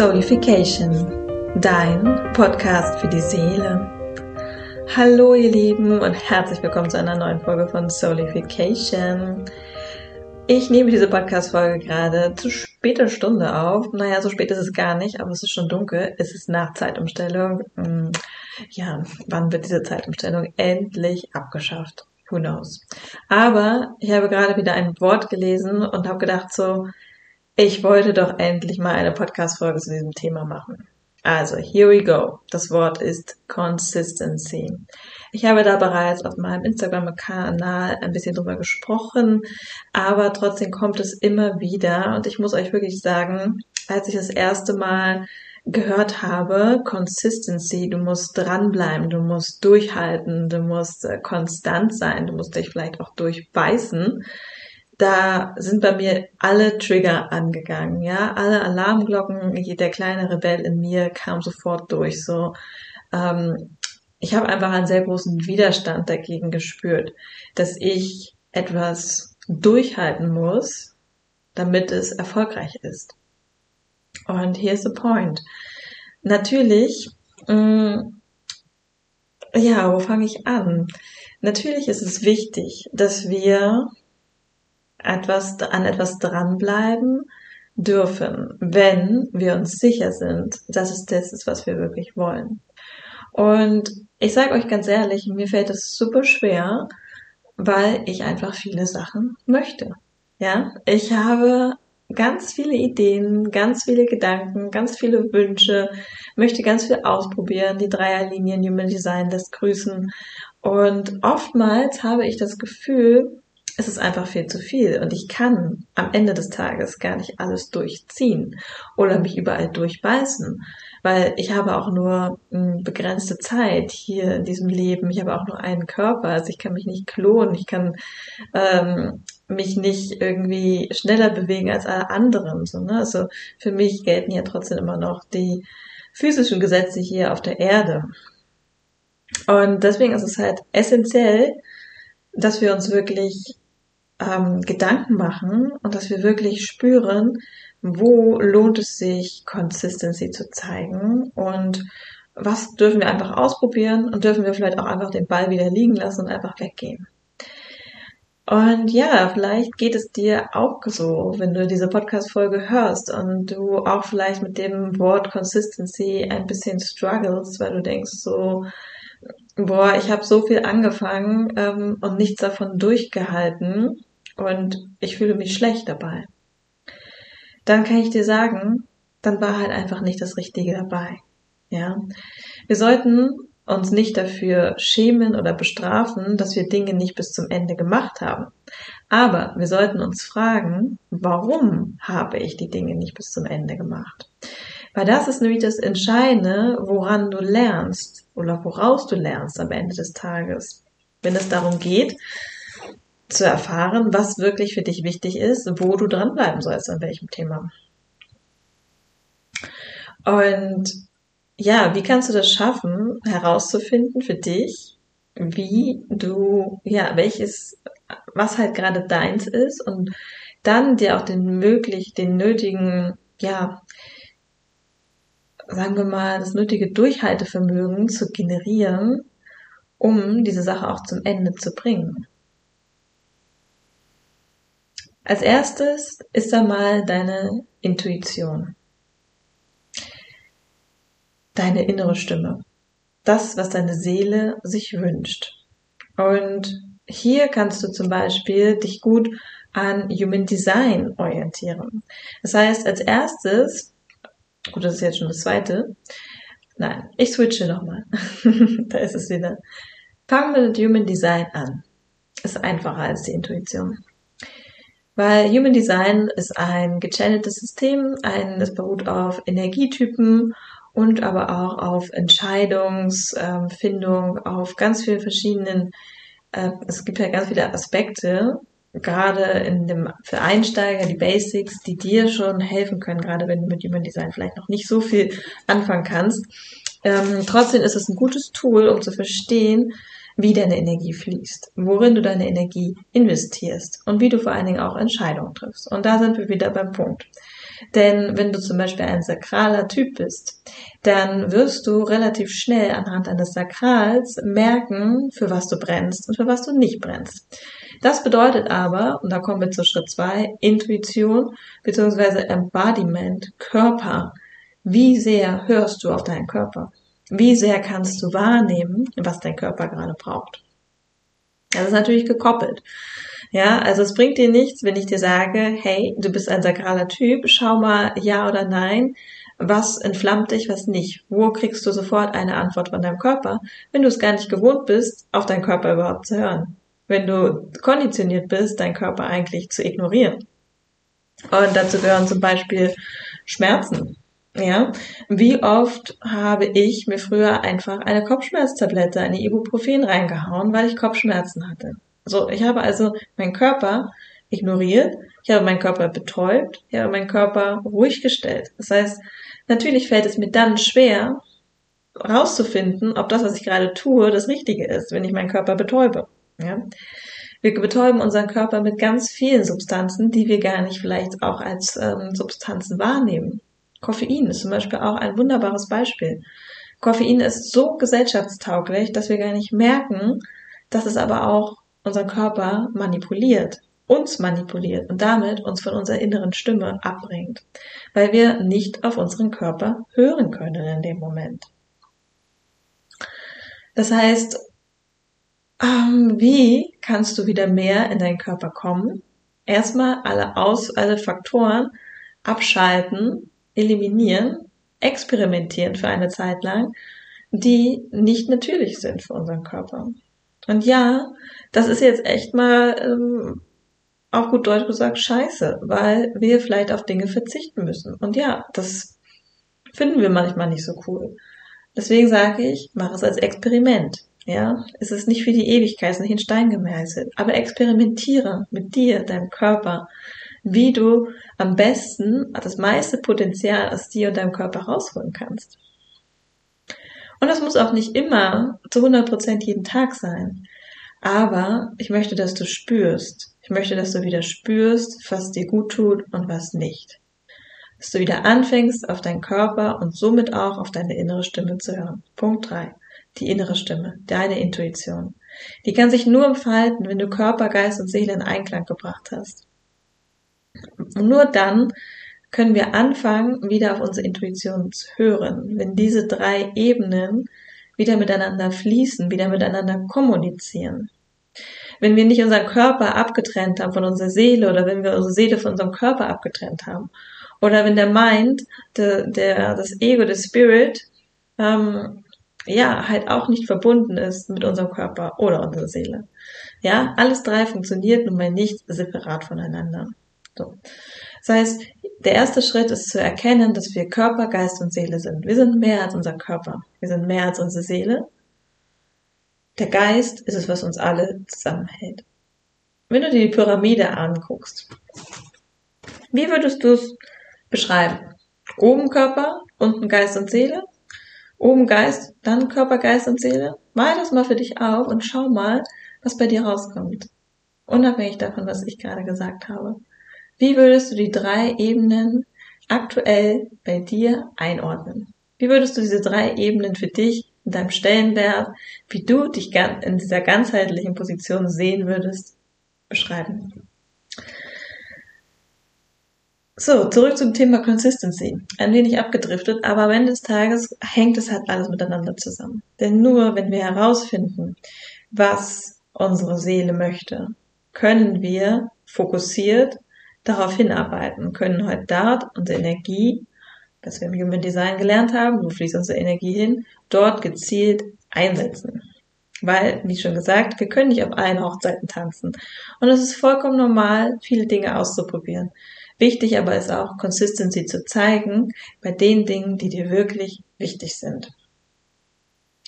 Soulification, dein Podcast für die Seele. Hallo ihr Lieben und herzlich willkommen zu einer neuen Folge von Soulification. Ich nehme diese Podcast-Folge gerade zu später Stunde auf. Naja, so spät ist es gar nicht, aber es ist schon dunkel. Es ist nach Zeitumstellung. Hm, ja, wann wird diese Zeitumstellung endlich abgeschafft? Who knows? Aber ich habe gerade wieder ein Wort gelesen und habe gedacht so, ich wollte doch endlich mal eine Podcast-Folge zu diesem Thema machen. Also, here we go. Das Wort ist Consistency. Ich habe da bereits auf meinem Instagram-Kanal ein bisschen drüber gesprochen, aber trotzdem kommt es immer wieder und ich muss euch wirklich sagen, als ich das erste Mal gehört habe, Consistency, du musst dranbleiben, du musst durchhalten, du musst äh, konstant sein, du musst dich vielleicht auch durchbeißen, da sind bei mir alle Trigger angegangen, ja, alle Alarmglocken, der kleine Rebell in mir kam sofort durch, so, ähm, ich habe einfach einen sehr großen Widerstand dagegen gespürt, dass ich etwas durchhalten muss, damit es erfolgreich ist. Und here's the point. Natürlich, mh, mm, ja, wo fange ich an? Natürlich ist es wichtig, dass wir etwas, an etwas dranbleiben dürfen, wenn wir uns sicher sind, dass es das ist, was wir wirklich wollen. Und ich sage euch ganz ehrlich, mir fällt es super schwer, weil ich einfach viele Sachen möchte. Ja, ich habe ganz viele Ideen, ganz viele Gedanken, ganz viele Wünsche, möchte ganz viel ausprobieren. Die Dreierlinien Human Design lässt grüßen. Und oftmals habe ich das Gefühl, es ist einfach viel zu viel und ich kann am Ende des Tages gar nicht alles durchziehen oder mich überall durchbeißen, weil ich habe auch nur hm, begrenzte Zeit hier in diesem Leben. Ich habe auch nur einen Körper, also ich kann mich nicht klonen, ich kann ähm, mich nicht irgendwie schneller bewegen als alle anderen. So, ne? Also für mich gelten ja trotzdem immer noch die physischen Gesetze hier auf der Erde. Und deswegen ist es halt essentiell, dass wir uns wirklich ähm, Gedanken machen und dass wir wirklich spüren, wo lohnt es sich, Consistency zu zeigen und was dürfen wir einfach ausprobieren und dürfen wir vielleicht auch einfach den Ball wieder liegen lassen und einfach weggehen. Und ja, vielleicht geht es dir auch so, wenn du diese Podcast-Folge hörst und du auch vielleicht mit dem Wort Consistency ein bisschen struggles, weil du denkst so, boah, ich habe so viel angefangen ähm, und nichts davon durchgehalten und ich fühle mich schlecht dabei, dann kann ich dir sagen, dann war halt einfach nicht das Richtige dabei. Ja, wir sollten uns nicht dafür schämen oder bestrafen, dass wir Dinge nicht bis zum Ende gemacht haben. Aber wir sollten uns fragen, warum habe ich die Dinge nicht bis zum Ende gemacht? Weil das ist nämlich das Entscheidende, woran du lernst oder woraus du lernst am Ende des Tages. Wenn es darum geht, zu erfahren, was wirklich für dich wichtig ist, wo du dranbleiben sollst, an welchem Thema. Und ja, wie kannst du das schaffen, herauszufinden für dich, wie du, ja, welches, was halt gerade deins ist und dann dir auch den möglich, den nötigen, ja, sagen wir mal, das nötige Durchhaltevermögen zu generieren, um diese Sache auch zum Ende zu bringen. Als erstes ist da mal deine Intuition. Deine innere Stimme. Das, was deine Seele sich wünscht. Und hier kannst du zum Beispiel dich gut an Human Design orientieren. Das heißt, als erstes, gut, das ist jetzt schon das zweite, nein, ich switche nochmal. da ist es wieder. Fang mit Human Design an. Ist einfacher als die Intuition. Weil Human Design ist ein gechanneltes System, ein, es beruht auf Energietypen und aber auch auf Entscheidungsfindung, auf ganz vielen verschiedenen, äh, es gibt ja ganz viele Aspekte, gerade in dem, für Einsteiger, die Basics, die dir schon helfen können, gerade wenn du mit Human Design vielleicht noch nicht so viel anfangen kannst. Ähm, trotzdem ist es ein gutes Tool, um zu verstehen, wie deine Energie fließt, worin du deine Energie investierst und wie du vor allen Dingen auch Entscheidungen triffst. Und da sind wir wieder beim Punkt. Denn wenn du zum Beispiel ein sakraler Typ bist, dann wirst du relativ schnell anhand eines Sakrals merken, für was du brennst und für was du nicht brennst. Das bedeutet aber, und da kommen wir zu Schritt zwei, Intuition bzw. Embodiment, Körper. Wie sehr hörst du auf deinen Körper? Wie sehr kannst du wahrnehmen, was dein Körper gerade braucht? Das ist natürlich gekoppelt. Ja, also es bringt dir nichts, wenn ich dir sage, hey, du bist ein sakraler Typ, schau mal ja oder nein, was entflammt dich, was nicht. Wo kriegst du sofort eine Antwort von deinem Körper, wenn du es gar nicht gewohnt bist, auf deinen Körper überhaupt zu hören. Wenn du konditioniert bist, deinen Körper eigentlich zu ignorieren. Und dazu gehören zum Beispiel Schmerzen. Ja, wie oft habe ich mir früher einfach eine Kopfschmerztablette, eine Ibuprofen reingehauen, weil ich Kopfschmerzen hatte. So, ich habe also meinen Körper ignoriert, ich habe meinen Körper betäubt, ich habe meinen Körper ruhig gestellt. Das heißt, natürlich fällt es mir dann schwer, rauszufinden, ob das, was ich gerade tue, das Richtige ist, wenn ich meinen Körper betäube. Ja? Wir betäuben unseren Körper mit ganz vielen Substanzen, die wir gar nicht vielleicht auch als ähm, Substanzen wahrnehmen. Koffein ist zum Beispiel auch ein wunderbares Beispiel. Koffein ist so gesellschaftstauglich, dass wir gar nicht merken, dass es aber auch unseren Körper manipuliert, uns manipuliert und damit uns von unserer inneren Stimme abbringt, weil wir nicht auf unseren Körper hören können in dem Moment. Das heißt, ähm, wie kannst du wieder mehr in deinen Körper kommen? Erstmal alle aus, alle Faktoren abschalten, eliminieren, experimentieren für eine Zeit lang, die nicht natürlich sind für unseren Körper. Und ja, das ist jetzt echt mal ähm, auf gut Deutsch gesagt scheiße, weil wir vielleicht auf Dinge verzichten müssen. Und ja, das finden wir manchmal nicht so cool. Deswegen sage ich, mach es als Experiment. Ja, es ist nicht für die Ewigkeit, es ist nicht in Stein gemeißelt. Aber experimentiere mit dir, deinem Körper, wie du am besten das meiste Potenzial aus dir und deinem Körper rausholen kannst. Und das muss auch nicht immer zu 100 Prozent jeden Tag sein. Aber ich möchte, dass du spürst. Ich möchte, dass du wieder spürst, was dir gut tut und was nicht. Dass du wieder anfängst, auf deinen Körper und somit auch auf deine innere Stimme zu hören. Punkt drei: Die innere Stimme, deine Intuition. Die kann sich nur entfalten, wenn du Körper, Geist und Seele in Einklang gebracht hast. Und nur dann können wir anfangen, wieder auf unsere Intuition zu hören. Wenn diese drei Ebenen wieder miteinander fließen, wieder miteinander kommunizieren. Wenn wir nicht unseren Körper abgetrennt haben von unserer Seele oder wenn wir unsere Seele von unserem Körper abgetrennt haben oder wenn der Mind, der, der das Ego, der Spirit, ähm, ja, halt auch nicht verbunden ist mit unserem Körper oder unserer Seele. Ja, alles drei funktioniert nun mal nicht separat voneinander. So. Das heißt, der erste Schritt ist zu erkennen, dass wir Körper, Geist und Seele sind. Wir sind mehr als unser Körper. Wir sind mehr als unsere Seele. Der Geist ist es, was uns alle zusammenhält. Wenn du dir die Pyramide anguckst, wie würdest du es beschreiben? Oben Körper, unten Geist und Seele? Oben Geist, dann Körper, Geist und Seele? Mal das mal für dich auf und schau mal, was bei dir rauskommt. Unabhängig davon, was ich gerade gesagt habe. Wie würdest du die drei Ebenen aktuell bei dir einordnen? Wie würdest du diese drei Ebenen für dich in deinem Stellenwert, wie du dich in dieser ganzheitlichen Position sehen würdest, beschreiben? So, zurück zum Thema Consistency. Ein wenig abgedriftet, aber am Ende des Tages hängt es halt alles miteinander zusammen. Denn nur wenn wir herausfinden, was unsere Seele möchte, können wir fokussiert darauf hinarbeiten, können heute dort unsere Energie, das wir im Human Design gelernt haben, wo fließt unsere Energie hin, dort gezielt einsetzen. Weil, wie schon gesagt, wir können nicht auf allen Hochzeiten tanzen. Und es ist vollkommen normal, viele Dinge auszuprobieren. Wichtig aber ist auch, Consistency zu zeigen bei den Dingen, die dir wirklich wichtig sind.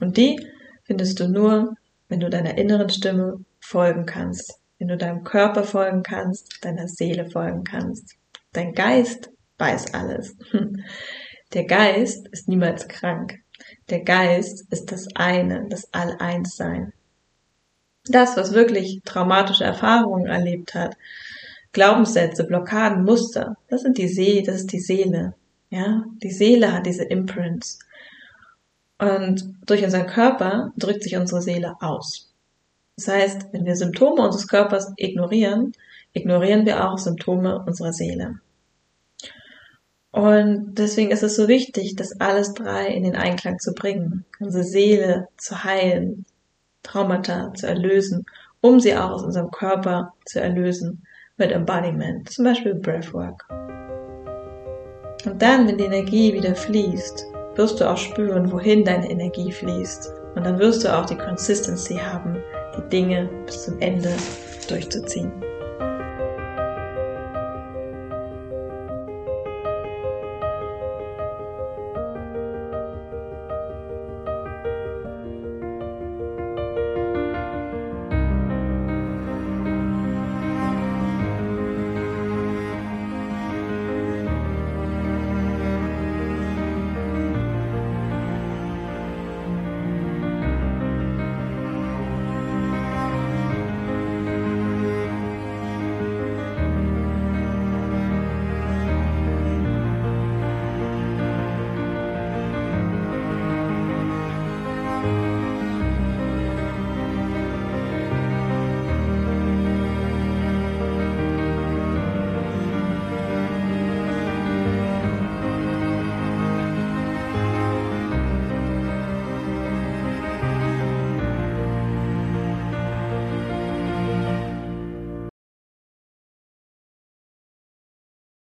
Und die findest du nur, wenn du deiner inneren Stimme folgen kannst wenn du deinem Körper folgen kannst, deiner Seele folgen kannst. Dein Geist weiß alles. Der Geist ist niemals krank. Der Geist ist das eine, das All-Eins-Sein. Das, was wirklich traumatische Erfahrungen erlebt hat, Glaubenssätze, Blockaden, Muster, das sind die Seele, das ist die Seele. Ja, die Seele hat diese Imprints. Und durch unseren Körper drückt sich unsere Seele aus. Das heißt, wenn wir Symptome unseres Körpers ignorieren, ignorieren wir auch Symptome unserer Seele. Und deswegen ist es so wichtig, das alles drei in den Einklang zu bringen, unsere Seele zu heilen, Traumata zu erlösen, um sie auch aus unserem Körper zu erlösen mit Embodiment, zum Beispiel Breathwork. Und dann, wenn die Energie wieder fließt, wirst du auch spüren, wohin deine Energie fließt. Und dann wirst du auch die Consistency haben, die Dinge bis zum Ende durchzuziehen.